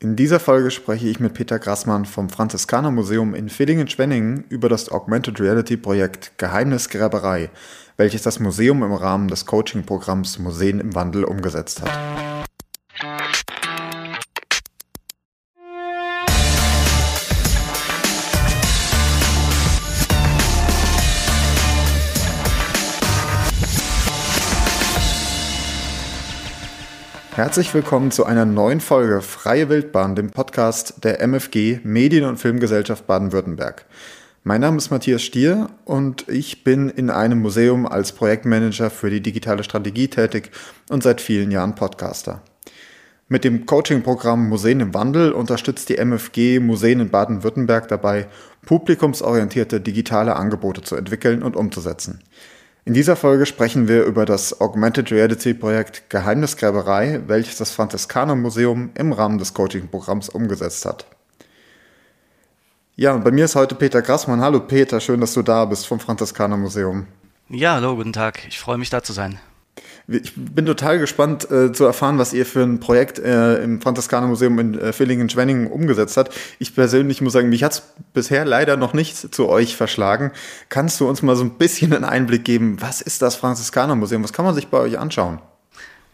In dieser Folge spreche ich mit Peter Grassmann vom Franziskaner Museum in Villingen-Schwenningen über das Augmented Reality Projekt Geheimnisgräberei, welches das Museum im Rahmen des Coaching-Programms Museen im Wandel umgesetzt hat. Herzlich willkommen zu einer neuen Folge Freie Wildbahn, dem Podcast der MFG Medien- und Filmgesellschaft Baden-Württemberg. Mein Name ist Matthias Stier und ich bin in einem Museum als Projektmanager für die digitale Strategie tätig und seit vielen Jahren Podcaster. Mit dem Coaching-Programm Museen im Wandel unterstützt die MFG Museen in Baden-Württemberg dabei, publikumsorientierte digitale Angebote zu entwickeln und umzusetzen. In dieser Folge sprechen wir über das Augmented Reality Projekt Geheimnisgräberei, welches das Franziskaner Museum im Rahmen des Coaching-Programms umgesetzt hat. Ja, und bei mir ist heute Peter Grassmann. Hallo Peter, schön, dass du da bist vom Franziskaner Museum. Ja, hallo, guten Tag. Ich freue mich da zu sein. Ich bin total gespannt äh, zu erfahren, was ihr für ein Projekt äh, im Franziskaner Museum in äh, Villingen-Schwenningen umgesetzt habt. Ich persönlich muss sagen, mich hat es bisher leider noch nicht zu euch verschlagen. Kannst du uns mal so ein bisschen einen Einblick geben, was ist das Franziskaner Museum? Was kann man sich bei euch anschauen?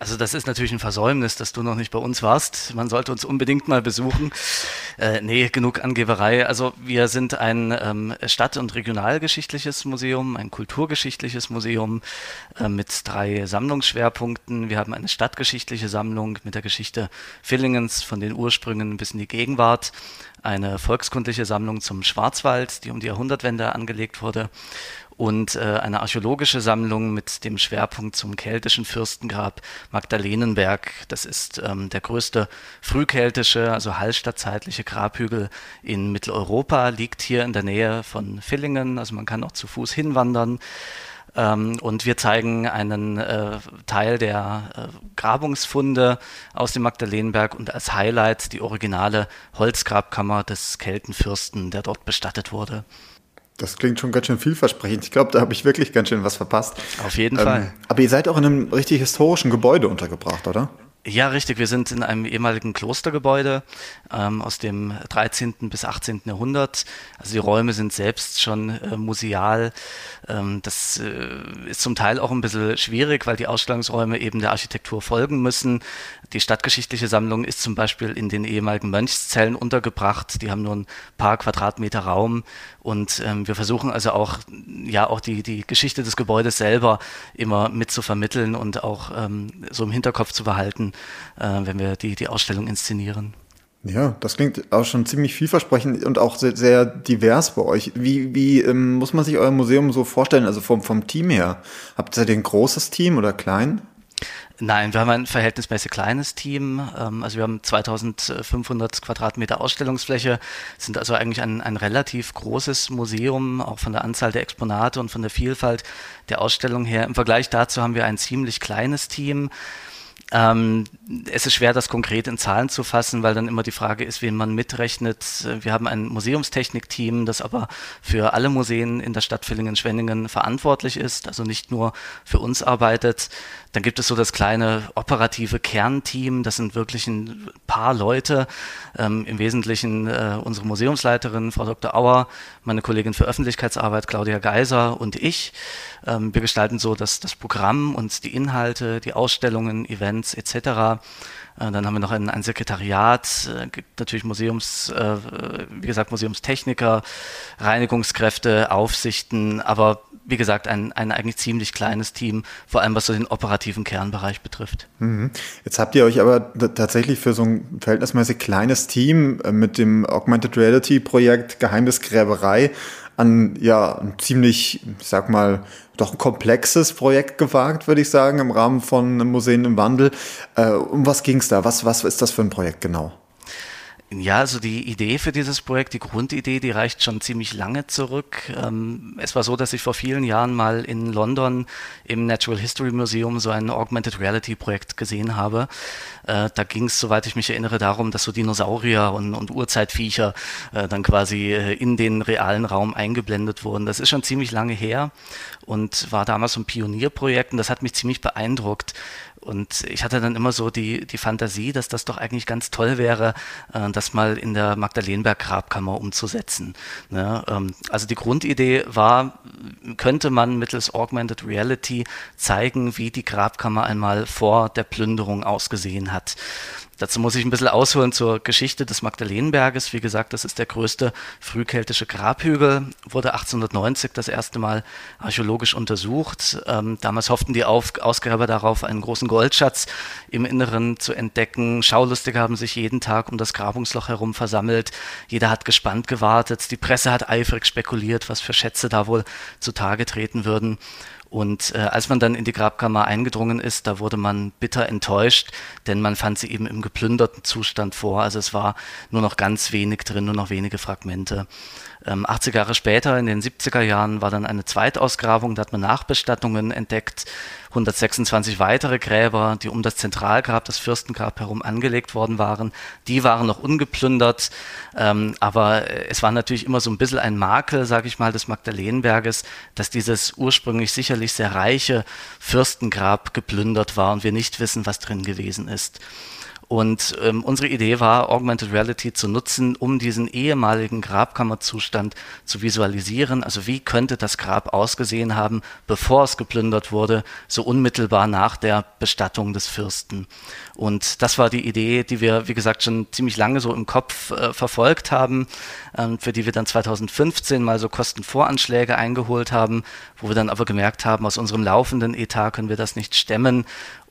Also das ist natürlich ein Versäumnis, dass du noch nicht bei uns warst. Man sollte uns unbedingt mal besuchen. Äh, nee, genug Angeberei. Also wir sind ein ähm, stadt- und regionalgeschichtliches Museum, ein kulturgeschichtliches Museum äh, mit drei Sammlungsschwerpunkten. Wir haben eine stadtgeschichtliche Sammlung mit der Geschichte Villingens von den Ursprüngen bis in die Gegenwart eine volkskundliche Sammlung zum Schwarzwald, die um die Jahrhundertwende angelegt wurde und äh, eine archäologische Sammlung mit dem Schwerpunkt zum keltischen Fürstengrab Magdalenenberg. Das ist ähm, der größte frühkeltische, also hallstattzeitliche Grabhügel in Mitteleuropa, liegt hier in der Nähe von Villingen, also man kann auch zu Fuß hinwandern. Ähm, und wir zeigen einen äh, Teil der äh, Grabungsfunde aus dem Magdalenenberg und als Highlight die originale Holzgrabkammer des Keltenfürsten, der dort bestattet wurde. Das klingt schon ganz schön vielversprechend. Ich glaube, da habe ich wirklich ganz schön was verpasst. Auf jeden ähm, Fall. Aber ihr seid auch in einem richtig historischen Gebäude untergebracht, oder? Ja, richtig. Wir sind in einem ehemaligen Klostergebäude ähm, aus dem 13. bis 18. Jahrhundert. Also die Räume sind selbst schon äh, museal. Ähm, das äh, ist zum Teil auch ein bisschen schwierig, weil die Ausstellungsräume eben der Architektur folgen müssen. Die stadtgeschichtliche Sammlung ist zum Beispiel in den ehemaligen Mönchszellen untergebracht. Die haben nur ein paar Quadratmeter Raum. Und ähm, wir versuchen also auch, ja, auch die, die Geschichte des Gebäudes selber immer mit zu vermitteln und auch ähm, so im Hinterkopf zu behalten, wenn wir die, die Ausstellung inszenieren. Ja, das klingt auch schon ziemlich vielversprechend und auch sehr, sehr divers bei euch. Wie, wie ähm, muss man sich euer Museum so vorstellen, also vom, vom Team her? Habt ihr ein großes Team oder klein? Nein, wir haben ein verhältnismäßig kleines Team. Ähm, also wir haben 2500 Quadratmeter Ausstellungsfläche, sind also eigentlich ein, ein relativ großes Museum, auch von der Anzahl der Exponate und von der Vielfalt der Ausstellung her. Im Vergleich dazu haben wir ein ziemlich kleines Team. Ähm, es ist schwer, das konkret in Zahlen zu fassen, weil dann immer die Frage ist, wen man mitrechnet. Wir haben ein Museumstechnikteam, das aber für alle Museen in der Stadt Villingen-Schwenningen verantwortlich ist, also nicht nur für uns arbeitet. Dann gibt es so das kleine operative Kernteam, das sind wirklich ein paar Leute, ähm, im Wesentlichen äh, unsere Museumsleiterin, Frau Dr. Auer, meine Kollegin für Öffentlichkeitsarbeit, Claudia Geiser und ich. Ähm, wir gestalten so das, das Programm und die Inhalte, die Ausstellungen, Events etc. Äh, dann haben wir noch ein, ein Sekretariat, äh, gibt natürlich Museums, äh, wie gesagt, Museumstechniker, Reinigungskräfte, Aufsichten, aber wie gesagt, ein, ein eigentlich ziemlich kleines Team, vor allem was so den operativen Kernbereich betrifft. Mhm. Jetzt habt ihr euch aber tatsächlich für so ein verhältnismäßig kleines Team mit dem Augmented Reality Projekt Geheimnisgräberei an ja ein ziemlich, ich sag mal, doch ein komplexes Projekt gewagt, würde ich sagen, im Rahmen von Museen im Wandel. Äh, um was ging es da? Was, was ist das für ein Projekt genau? Ja, also die Idee für dieses Projekt, die Grundidee, die reicht schon ziemlich lange zurück. Ähm, es war so, dass ich vor vielen Jahren mal in London im Natural History Museum so ein Augmented Reality Projekt gesehen habe. Äh, da ging es, soweit ich mich erinnere, darum, dass so Dinosaurier und, und Urzeitviecher äh, dann quasi äh, in den realen Raum eingeblendet wurden. Das ist schon ziemlich lange her und war damals so ein Pionierprojekt und das hat mich ziemlich beeindruckt. Und ich hatte dann immer so die, die Fantasie, dass das doch eigentlich ganz toll wäre, äh, das mal in der Magdalenberg-Grabkammer umzusetzen. Ne? Ähm, also die Grundidee war, könnte man mittels Augmented Reality zeigen, wie die Grabkammer einmal vor der Plünderung ausgesehen hat. Dazu muss ich ein bisschen ausholen zur Geschichte des Magdalenenberges. Wie gesagt, das ist der größte frühkeltische Grabhügel, wurde 1890 das erste Mal archäologisch untersucht. Ähm, damals hofften die Auf Ausgräber darauf, einen großen Goldschatz im Inneren zu entdecken. Schaulustige haben sich jeden Tag um das Grabungsloch herum versammelt. Jeder hat gespannt gewartet. Die Presse hat eifrig spekuliert, was für Schätze da wohl zutage treten würden. Und äh, als man dann in die Grabkammer eingedrungen ist, da wurde man bitter enttäuscht, denn man fand sie eben im geplünderten Zustand vor. Also es war nur noch ganz wenig drin, nur noch wenige Fragmente. Ähm, 80 Jahre später, in den 70er Jahren, war dann eine Zweitausgrabung, da hat man Nachbestattungen entdeckt, 126 weitere Gräber, die um das Zentralgrab, das Fürstengrab herum angelegt worden waren, die waren noch ungeplündert, ähm, aber es war natürlich immer so ein bisschen ein Makel, sage ich mal, des Magdalenenberges, dass dieses ursprünglich sicherlich sehr reiche Fürstengrab geplündert war und wir nicht wissen, was drin gewesen ist. Und ähm, unsere Idee war, Augmented Reality zu nutzen, um diesen ehemaligen Grabkammerzustand zu visualisieren. Also wie könnte das Grab ausgesehen haben, bevor es geplündert wurde, so unmittelbar nach der Bestattung des Fürsten. Und das war die Idee, die wir, wie gesagt, schon ziemlich lange so im Kopf äh, verfolgt haben, ähm, für die wir dann 2015 mal so Kostenvoranschläge eingeholt haben, wo wir dann aber gemerkt haben, aus unserem laufenden Etat können wir das nicht stemmen.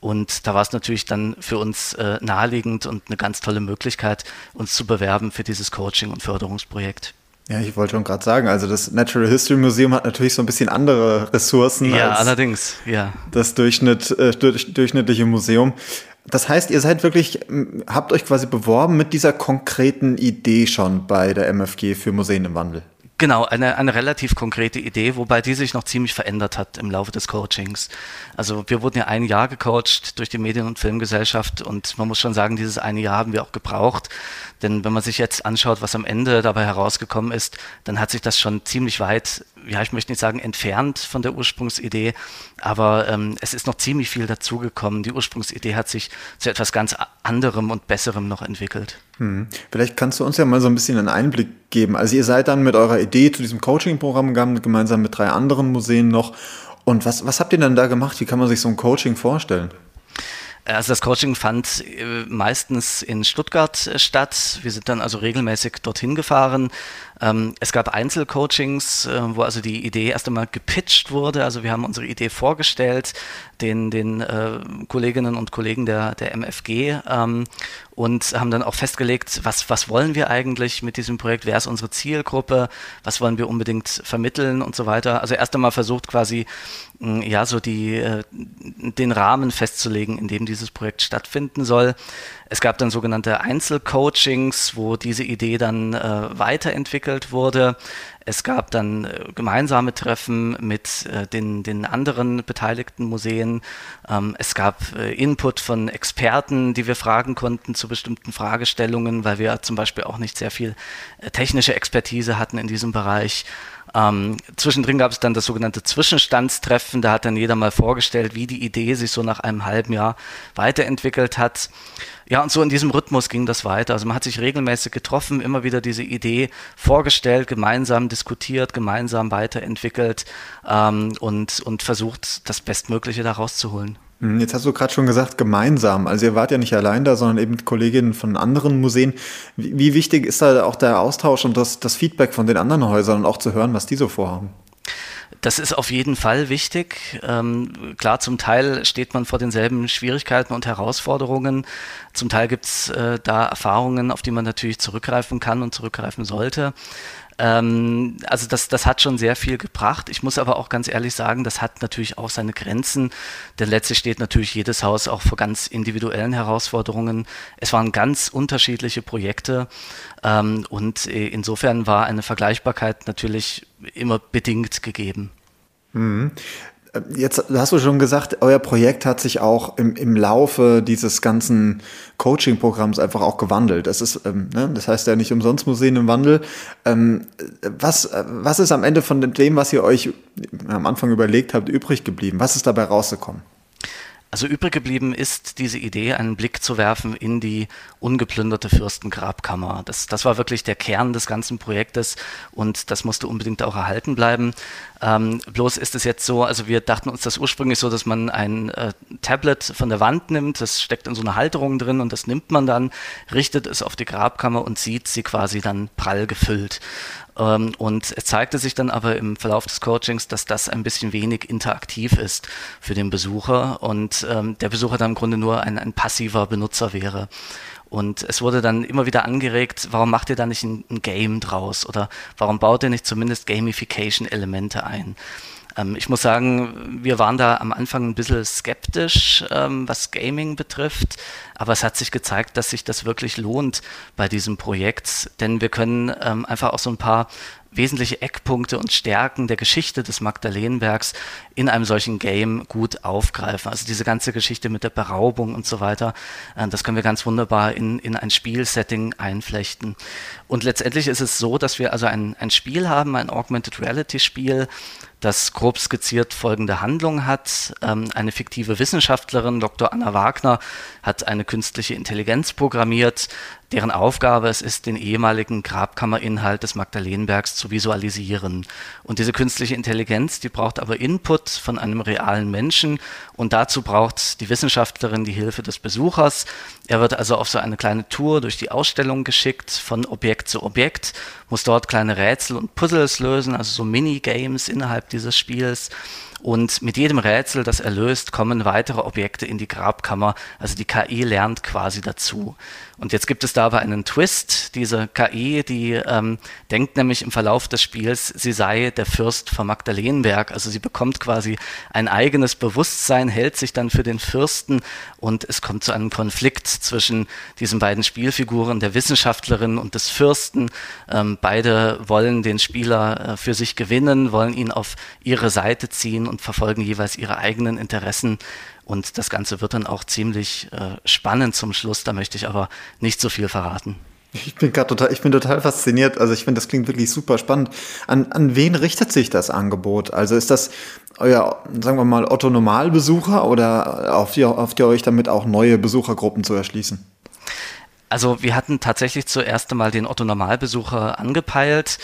Und da war es natürlich dann für uns äh, naheliegend und eine ganz tolle Möglichkeit, uns zu bewerben für dieses Coaching- und Förderungsprojekt. Ja, ich wollte schon gerade sagen, also das Natural History Museum hat natürlich so ein bisschen andere Ressourcen ja, als allerdings, ja. das Durchschnitt, äh, durchschnittliche Museum. Das heißt, ihr seid wirklich, habt euch quasi beworben mit dieser konkreten Idee schon bei der MFG für Museen im Wandel. Genau, eine, eine relativ konkrete Idee, wobei die sich noch ziemlich verändert hat im Laufe des Coachings. Also wir wurden ja ein Jahr gecoacht durch die Medien- und Filmgesellschaft und man muss schon sagen, dieses eine Jahr haben wir auch gebraucht, denn wenn man sich jetzt anschaut, was am Ende dabei herausgekommen ist, dann hat sich das schon ziemlich weit, ja, ich möchte nicht sagen entfernt von der Ursprungsidee, aber ähm, es ist noch ziemlich viel dazugekommen. Die Ursprungsidee hat sich zu etwas ganz anderem und besserem noch entwickelt. Hm. Vielleicht kannst du uns ja mal so ein bisschen einen Einblick geben. Also ihr seid dann mit eurer Idee zu diesem Coaching-Programm gegangen, gemeinsam mit drei anderen Museen noch. Und was, was habt ihr dann da gemacht? Wie kann man sich so ein Coaching vorstellen? Also das Coaching fand äh, meistens in Stuttgart äh, statt. Wir sind dann also regelmäßig dorthin gefahren. Ähm, es gab Einzelcoachings, äh, wo also die Idee erst einmal gepitcht wurde. Also wir haben unsere Idee vorgestellt den, den Kolleginnen und Kollegen der, der MFG ähm, und haben dann auch festgelegt, was, was wollen wir eigentlich mit diesem Projekt, wer ist unsere Zielgruppe, was wollen wir unbedingt vermitteln und so weiter. Also erst einmal versucht quasi, ja, so die, den Rahmen festzulegen, in dem dieses Projekt stattfinden soll. Es gab dann sogenannte Einzelcoachings, wo diese Idee dann äh, weiterentwickelt wurde. Es gab dann äh, gemeinsame Treffen mit äh, den, den anderen beteiligten Museen. Ähm, es gab äh, Input von Experten, die wir fragen konnten zu bestimmten Fragestellungen, weil wir zum Beispiel auch nicht sehr viel technische Expertise hatten in diesem Bereich. Ähm, zwischendrin gab es dann das sogenannte Zwischenstandstreffen. Da hat dann jeder mal vorgestellt, wie die Idee sich so nach einem halben Jahr weiterentwickelt hat. Ja, und so in diesem Rhythmus ging das weiter. Also man hat sich regelmäßig getroffen, immer wieder diese Idee vorgestellt, gemeinsam diskutiert, gemeinsam weiterentwickelt ähm, und, und versucht, das Bestmögliche daraus zu holen. Hm, jetzt hast du gerade schon gesagt, gemeinsam. Also ihr wart ja nicht allein da, sondern eben Kolleginnen von anderen Museen. Wie, wie wichtig ist da auch der Austausch und das, das Feedback von den anderen Häusern und auch zu hören, was die so vorhaben? Das ist auf jeden Fall wichtig. Ähm, klar, zum Teil steht man vor denselben Schwierigkeiten und Herausforderungen. Zum Teil gibt es äh, da Erfahrungen, auf die man natürlich zurückgreifen kann und zurückgreifen sollte. Ähm, also das, das hat schon sehr viel gebracht. Ich muss aber auch ganz ehrlich sagen, das hat natürlich auch seine Grenzen, denn letztlich steht natürlich jedes Haus auch vor ganz individuellen Herausforderungen. Es waren ganz unterschiedliche Projekte ähm, und äh, insofern war eine Vergleichbarkeit natürlich immer bedingt gegeben. Mhm. Jetzt hast du schon gesagt, euer Projekt hat sich auch im, im Laufe dieses ganzen Coaching-Programms einfach auch gewandelt. Das ist, ähm, ne, das heißt ja nicht umsonst Museen im Wandel. Ähm, was, was ist am Ende von dem, was ihr euch am Anfang überlegt habt, übrig geblieben? Was ist dabei rausgekommen? Also übrig geblieben ist diese Idee, einen Blick zu werfen in die ungeplünderte Fürstengrabkammer. Das, das war wirklich der Kern des ganzen Projektes und das musste unbedingt auch erhalten bleiben. Ähm, bloß ist es jetzt so, also wir dachten uns das ursprünglich so, dass man ein äh, Tablet von der Wand nimmt, das steckt in so einer Halterung drin und das nimmt man dann, richtet es auf die Grabkammer und sieht sie quasi dann prall gefüllt. Ähm, und es zeigte sich dann aber im Verlauf des Coachings, dass das ein bisschen wenig interaktiv ist für den Besucher und ähm, der Besucher dann im Grunde nur ein, ein passiver Benutzer wäre. Und es wurde dann immer wieder angeregt, warum macht ihr da nicht ein, ein Game draus? Oder warum baut ihr nicht zumindest Gamification-Elemente ein? Ähm, ich muss sagen, wir waren da am Anfang ein bisschen skeptisch, ähm, was Gaming betrifft, aber es hat sich gezeigt, dass sich das wirklich lohnt bei diesem Projekt, denn wir können ähm, einfach auch so ein paar wesentliche Eckpunkte und Stärken der Geschichte des Magdalenenbergs in einem solchen Game gut aufgreifen. Also diese ganze Geschichte mit der Beraubung und so weiter, äh, das können wir ganz wunderbar in, in ein Spielsetting einflechten. Und letztendlich ist es so, dass wir also ein, ein Spiel haben, ein Augmented Reality Spiel, das grob skizziert folgende Handlung hat. Ähm, eine fiktive Wissenschaftlerin, Dr. Anna Wagner, hat eine künstliche Intelligenz programmiert, deren Aufgabe es ist, den ehemaligen Grabkammerinhalt des Magdalenenbergs zu visualisieren. Und diese künstliche Intelligenz, die braucht aber Input von einem realen Menschen und dazu braucht die Wissenschaftlerin die Hilfe des Besuchers. Er wird also auf so eine kleine Tour durch die Ausstellung geschickt, von Objekt zu Objekt, muss dort kleine Rätsel und Puzzles lösen, also so Minigames innerhalb dieses Spiels. Und mit jedem Rätsel, das er löst, kommen weitere Objekte in die Grabkammer. Also die KI lernt quasi dazu. Und jetzt gibt es da aber einen Twist. Diese KI, die ähm, denkt nämlich im Verlauf des Spiels, sie sei der Fürst von Magdalenenberg. Also sie bekommt quasi ein eigenes Bewusstsein, hält sich dann für den Fürsten und es kommt zu einem Konflikt zwischen diesen beiden Spielfiguren, der Wissenschaftlerin und des Fürsten. Ähm, beide wollen den Spieler äh, für sich gewinnen, wollen ihn auf ihre Seite ziehen und verfolgen jeweils ihre eigenen Interessen. Und das Ganze wird dann auch ziemlich äh, spannend zum Schluss. Da möchte ich aber nicht so viel verraten. Ich bin gerade total, ich bin total fasziniert. Also ich finde, das klingt wirklich super spannend. An, an wen richtet sich das Angebot? Also ist das euer, sagen wir mal, Otto Normalbesucher oder auf die, auf die euch damit auch neue Besuchergruppen zu erschließen? Also wir hatten tatsächlich zuerst einmal den Otto Normalbesucher angepeilt.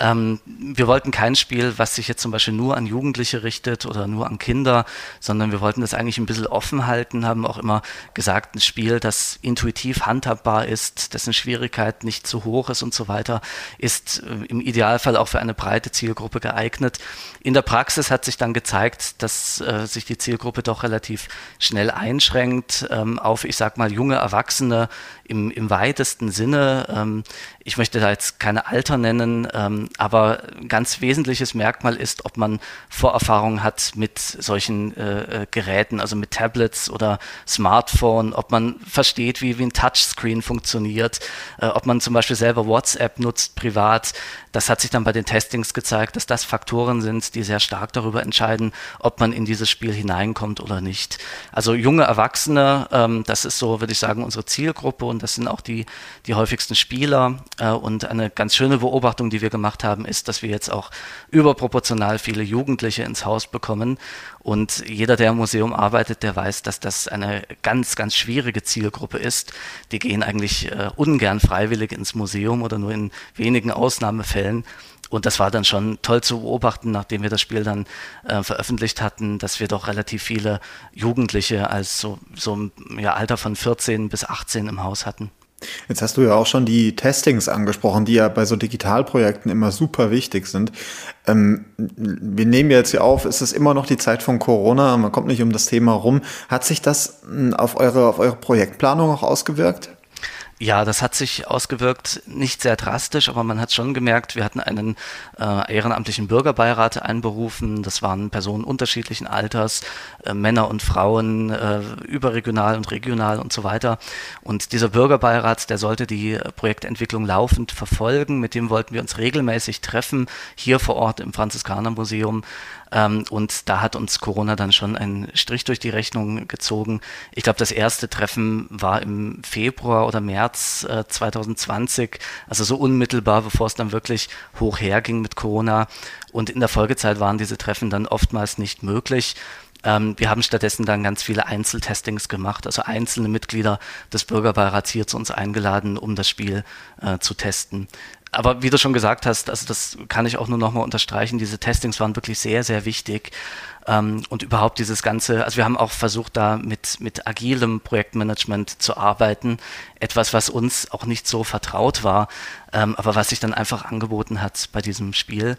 Ähm, wir wollten kein Spiel, was sich jetzt zum Beispiel nur an Jugendliche richtet oder nur an Kinder, sondern wir wollten das eigentlich ein bisschen offen halten, haben auch immer gesagt, ein Spiel, das intuitiv handhabbar ist, dessen Schwierigkeit nicht zu hoch ist und so weiter, ist äh, im Idealfall auch für eine breite Zielgruppe geeignet. In der Praxis hat sich dann gezeigt, dass äh, sich die Zielgruppe doch relativ schnell einschränkt ähm, auf, ich sag mal, junge Erwachsene im, im weitesten Sinne. Ähm, ich möchte da jetzt keine Alter nennen, ähm, aber ein ganz wesentliches Merkmal ist, ob man Vorerfahrung hat mit solchen äh, äh, Geräten, also mit Tablets oder Smartphone, ob man versteht, wie, wie ein Touchscreen funktioniert, äh, ob man zum Beispiel selber WhatsApp nutzt privat. Das hat sich dann bei den Testings gezeigt, dass das Faktoren sind, die sehr stark darüber entscheiden, ob man in dieses Spiel hineinkommt oder nicht. Also junge Erwachsene, ähm, das ist so, würde ich sagen, unsere Zielgruppe und das sind auch die, die häufigsten Spieler. Äh, und eine ganz schöne Beobachtung, die wir gemacht haben, ist, dass wir jetzt auch überproportional viele Jugendliche ins Haus bekommen. Und jeder, der im Museum arbeitet, der weiß, dass das eine ganz, ganz schwierige Zielgruppe ist. Die gehen eigentlich äh, ungern freiwillig ins Museum oder nur in wenigen Ausnahmefällen. Und das war dann schon toll zu beobachten, nachdem wir das Spiel dann äh, veröffentlicht hatten, dass wir doch relativ viele Jugendliche als so, so im ja, Alter von 14 bis 18 im Haus hatten. Jetzt hast du ja auch schon die Testings angesprochen, die ja bei so Digitalprojekten immer super wichtig sind. Ähm, wir nehmen jetzt hier auf, ist es immer noch die Zeit von Corona, man kommt nicht um das Thema rum. Hat sich das hm, auf eure, auf eure Projektplanung auch ausgewirkt? Ja, das hat sich ausgewirkt, nicht sehr drastisch, aber man hat schon gemerkt, wir hatten einen äh, ehrenamtlichen Bürgerbeirat einberufen. Das waren Personen unterschiedlichen Alters, äh, Männer und Frauen, äh, überregional und regional und so weiter. Und dieser Bürgerbeirat, der sollte die Projektentwicklung laufend verfolgen. Mit dem wollten wir uns regelmäßig treffen, hier vor Ort im Franziskanermuseum ähm, und da hat uns Corona dann schon einen Strich durch die Rechnung gezogen. Ich glaube, das erste Treffen war im Februar oder März äh, 2020, also so unmittelbar, bevor es dann wirklich hoch herging mit Corona. Und in der Folgezeit waren diese Treffen dann oftmals nicht möglich. Ähm, wir haben stattdessen dann ganz viele Einzeltestings gemacht, also einzelne Mitglieder des Bürgerbeirats hier zu uns eingeladen, um das Spiel äh, zu testen aber wie du schon gesagt hast, also das kann ich auch nur nochmal unterstreichen, diese Testings waren wirklich sehr, sehr wichtig. Ähm, und überhaupt dieses ganze, also wir haben auch versucht, da mit, mit agilem Projektmanagement zu arbeiten. Etwas, was uns auch nicht so vertraut war, ähm, aber was sich dann einfach angeboten hat bei diesem Spiel.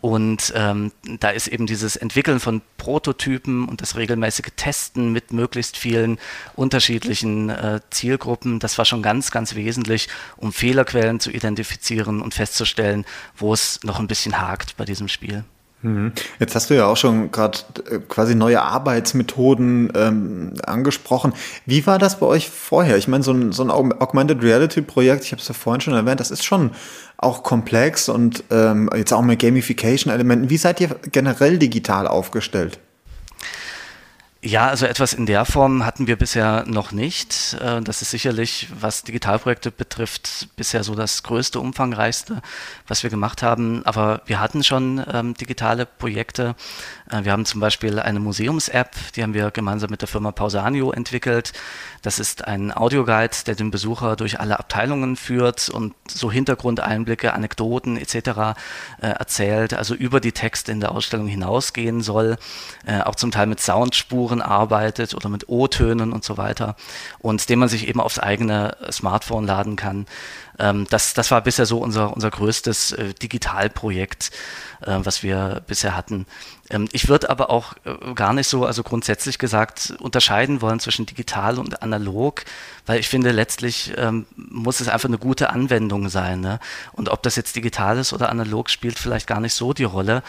Und ähm, da ist eben dieses Entwickeln von Prototypen und das regelmäßige Testen mit möglichst vielen unterschiedlichen äh, Zielgruppen, das war schon ganz, ganz wesentlich, um Fehlerquellen zu identifizieren und festzustellen, wo es noch ein bisschen hakt bei diesem Spiel. Mhm. Jetzt hast du ja auch schon gerade äh, quasi neue Arbeitsmethoden ähm, angesprochen. Wie war das bei euch vorher? Ich meine, so ein, so ein Augmented Reality Projekt, ich habe es ja vorhin schon erwähnt, das ist schon auch komplex und ähm, jetzt auch mit Gamification-Elementen. Wie seid ihr generell digital aufgestellt? Ja, also etwas in der Form hatten wir bisher noch nicht. Äh, das ist sicherlich, was Digitalprojekte betrifft, bisher so das größte, umfangreichste, was wir gemacht haben. Aber wir hatten schon ähm, digitale Projekte. Äh, wir haben zum Beispiel eine Museums-App, die haben wir gemeinsam mit der Firma Pausanio entwickelt. Das ist ein Audioguide, der den Besucher durch alle Abteilungen führt und so Hintergrundeinblicke, Anekdoten etc. Äh, erzählt, also über die Texte in der Ausstellung hinausgehen soll, äh, auch zum Teil mit Soundspuren arbeitet oder mit O-Tönen und so weiter und den man sich eben aufs eigene Smartphone laden kann. Ähm, das, das war bisher so unser, unser größtes äh, Digitalprojekt, äh, was wir bisher hatten. Ähm, ich würde aber auch äh, gar nicht so, also grundsätzlich gesagt, unterscheiden wollen zwischen digital und analog, weil ich finde, letztlich ähm, muss es einfach eine gute Anwendung sein. Ne? Und ob das jetzt digital ist oder analog, spielt vielleicht gar nicht so die Rolle.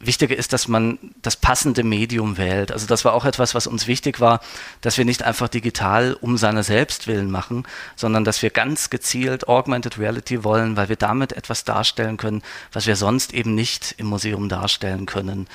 Wichtiger ist, dass man das passende Medium wählt. Also das war auch etwas, was uns wichtig war, dass wir nicht einfach digital um seiner selbst willen machen, sondern dass wir ganz gezielt Augmented Reality wollen, weil wir damit etwas darstellen können, was wir sonst eben nicht im Museum darstellen können.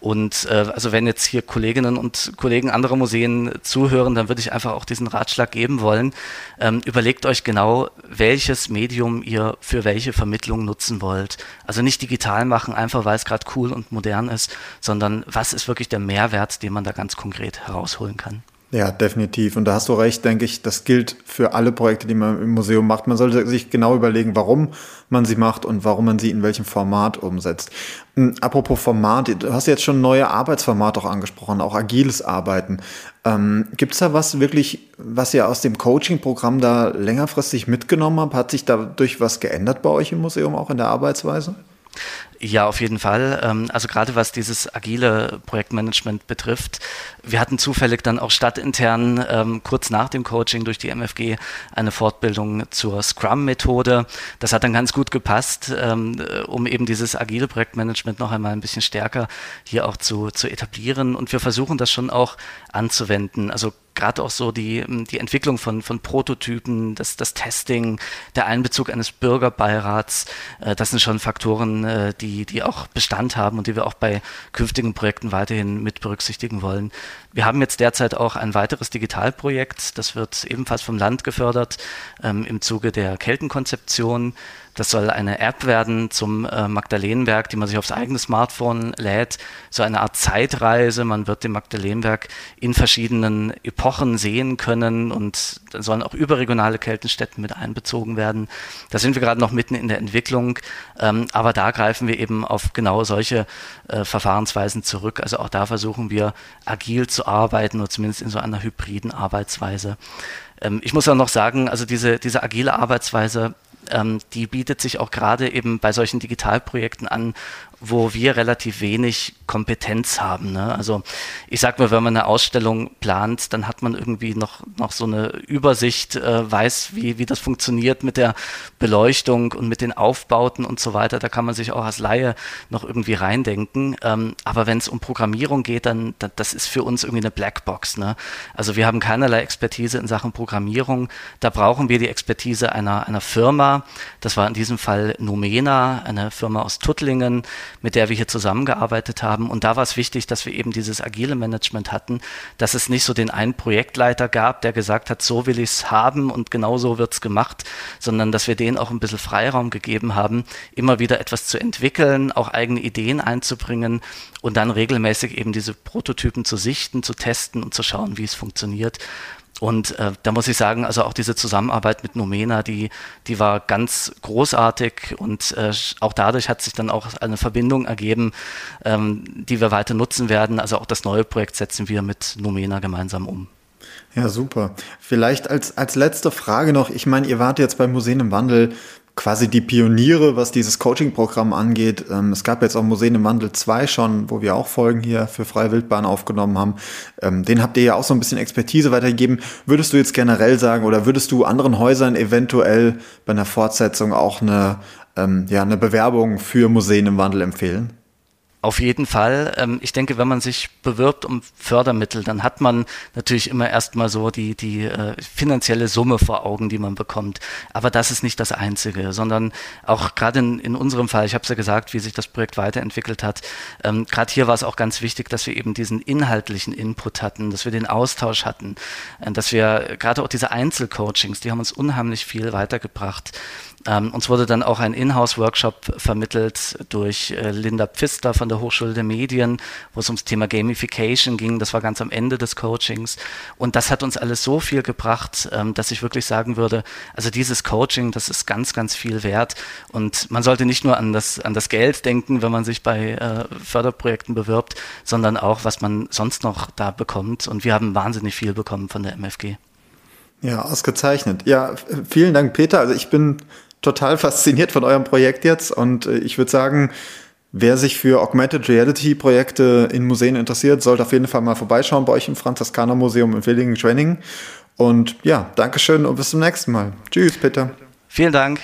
Und äh, also wenn jetzt hier Kolleginnen und Kollegen anderer Museen zuhören, dann würde ich einfach auch diesen Ratschlag geben wollen. Ähm, überlegt euch genau, welches Medium ihr für welche Vermittlung nutzen wollt. Also nicht digital machen, einfach weil es gerade cool und modern ist, sondern was ist wirklich der Mehrwert, den man da ganz konkret herausholen kann. Ja, definitiv. Und da hast du recht, denke ich, das gilt für alle Projekte, die man im Museum macht. Man sollte sich genau überlegen, warum man sie macht und warum man sie in welchem Format umsetzt. Hm, apropos Format, du hast jetzt schon neue Arbeitsformate auch angesprochen, auch agiles Arbeiten. Ähm, Gibt es da was wirklich, was ihr aus dem Coaching-Programm da längerfristig mitgenommen habt? Hat sich dadurch was geändert bei euch im Museum, auch in der Arbeitsweise? Ja, auf jeden Fall. Ähm, also gerade was dieses agile Projektmanagement betrifft, wir hatten zufällig dann auch stadtintern ähm, kurz nach dem Coaching durch die MFG eine Fortbildung zur Scrum-Methode. Das hat dann ganz gut gepasst, ähm, um eben dieses agile Projektmanagement noch einmal ein bisschen stärker hier auch zu, zu etablieren. Und wir versuchen das schon auch anzuwenden. Also gerade auch so die, ähm, die Entwicklung von, von Prototypen, das, das Testing, der Einbezug eines Bürgerbeirats, äh, das sind schon Faktoren, äh, die, die auch Bestand haben und die wir auch bei künftigen Projekten weiterhin mit berücksichtigen wollen. Wir haben jetzt derzeit auch ein weiteres Digitalprojekt, das wird ebenfalls vom Land gefördert ähm, im Zuge der Keltenkonzeption. Das soll eine App werden zum äh, Magdalenenberg, die man sich aufs eigene Smartphone lädt. So eine Art Zeitreise. Man wird den Magdalenenberg in verschiedenen Epochen sehen können und dann sollen auch überregionale Keltenstätten mit einbezogen werden. Da sind wir gerade noch mitten in der Entwicklung, ähm, aber da greifen wir eben auf genau solche äh, Verfahrensweisen zurück. Also auch da versuchen wir agil zu arbeiten oder zumindest in so einer hybriden Arbeitsweise. Ähm, ich muss auch noch sagen, also diese, diese agile Arbeitsweise ähm, die bietet sich auch gerade eben bei solchen Digitalprojekten an, wo wir relativ wenig Kompetenz haben. Ne? Also ich sag mal, wenn man eine Ausstellung plant, dann hat man irgendwie noch, noch so eine Übersicht, äh, weiß, wie, wie das funktioniert mit der Beleuchtung und mit den Aufbauten und so weiter. Da kann man sich auch als Laie noch irgendwie reindenken. Ähm, aber wenn es um Programmierung geht, dann, dann das ist für uns irgendwie eine Blackbox. Ne? Also wir haben keinerlei Expertise in Sachen Programmierung. Da brauchen wir die Expertise einer, einer Firma. Das war in diesem Fall Numena, eine Firma aus Tuttlingen mit der wir hier zusammengearbeitet haben. Und da war es wichtig, dass wir eben dieses agile Management hatten, dass es nicht so den einen Projektleiter gab, der gesagt hat, so will ich es haben und genau so wird es gemacht, sondern dass wir denen auch ein bisschen Freiraum gegeben haben, immer wieder etwas zu entwickeln, auch eigene Ideen einzubringen und dann regelmäßig eben diese Prototypen zu sichten, zu testen und zu schauen, wie es funktioniert. Und äh, da muss ich sagen, also auch diese Zusammenarbeit mit Nomena, die, die war ganz großartig und äh, auch dadurch hat sich dann auch eine Verbindung ergeben, ähm, die wir weiter nutzen werden. Also auch das neue Projekt setzen wir mit Nomena gemeinsam um. Ja, super. Vielleicht als, als letzte Frage noch, ich meine, ihr wart jetzt bei Museen im Wandel quasi die Pioniere, was dieses Coaching-Programm angeht. Ähm, es gab jetzt auch Museen im Wandel 2 schon, wo wir auch Folgen hier für Freie Wildbahn aufgenommen haben. Ähm, den habt ihr ja auch so ein bisschen Expertise weitergegeben. Würdest du jetzt generell sagen oder würdest du anderen Häusern eventuell bei einer Fortsetzung auch eine, ähm, ja, eine Bewerbung für Museen im Wandel empfehlen? Auf jeden Fall. Ähm, ich denke, wenn man sich bewirbt um Fördermittel, dann hat man natürlich immer erstmal so die, die äh, finanzielle Summe vor Augen, die man bekommt. Aber das ist nicht das Einzige, sondern auch gerade in, in unserem Fall, ich habe es ja gesagt, wie sich das Projekt weiterentwickelt hat, ähm, gerade hier war es auch ganz wichtig, dass wir eben diesen inhaltlichen Input hatten, dass wir den Austausch hatten, äh, dass wir gerade auch diese Einzelcoachings, die haben uns unheimlich viel weitergebracht. Ähm, uns wurde dann auch ein Inhouse-Workshop vermittelt durch äh, Linda Pfister von der Hochschule der Medien, wo es ums Thema Gamification ging. Das war ganz am Ende des Coachings. Und das hat uns alles so viel gebracht, ähm, dass ich wirklich sagen würde, also dieses Coaching, das ist ganz, ganz viel wert. Und man sollte nicht nur an das, an das Geld denken, wenn man sich bei äh, Förderprojekten bewirbt, sondern auch, was man sonst noch da bekommt. Und wir haben wahnsinnig viel bekommen von der MFG. Ja, ausgezeichnet. Ja, vielen Dank, Peter. Also ich bin total fasziniert von eurem Projekt jetzt und äh, ich würde sagen, wer sich für Augmented Reality Projekte in Museen interessiert, sollte auf jeden Fall mal vorbeischauen bei euch im Franziskaner Museum in Willingen-Schwenningen. Und ja, Dankeschön und bis zum nächsten Mal. Tschüss, Peter. Vielen Dank.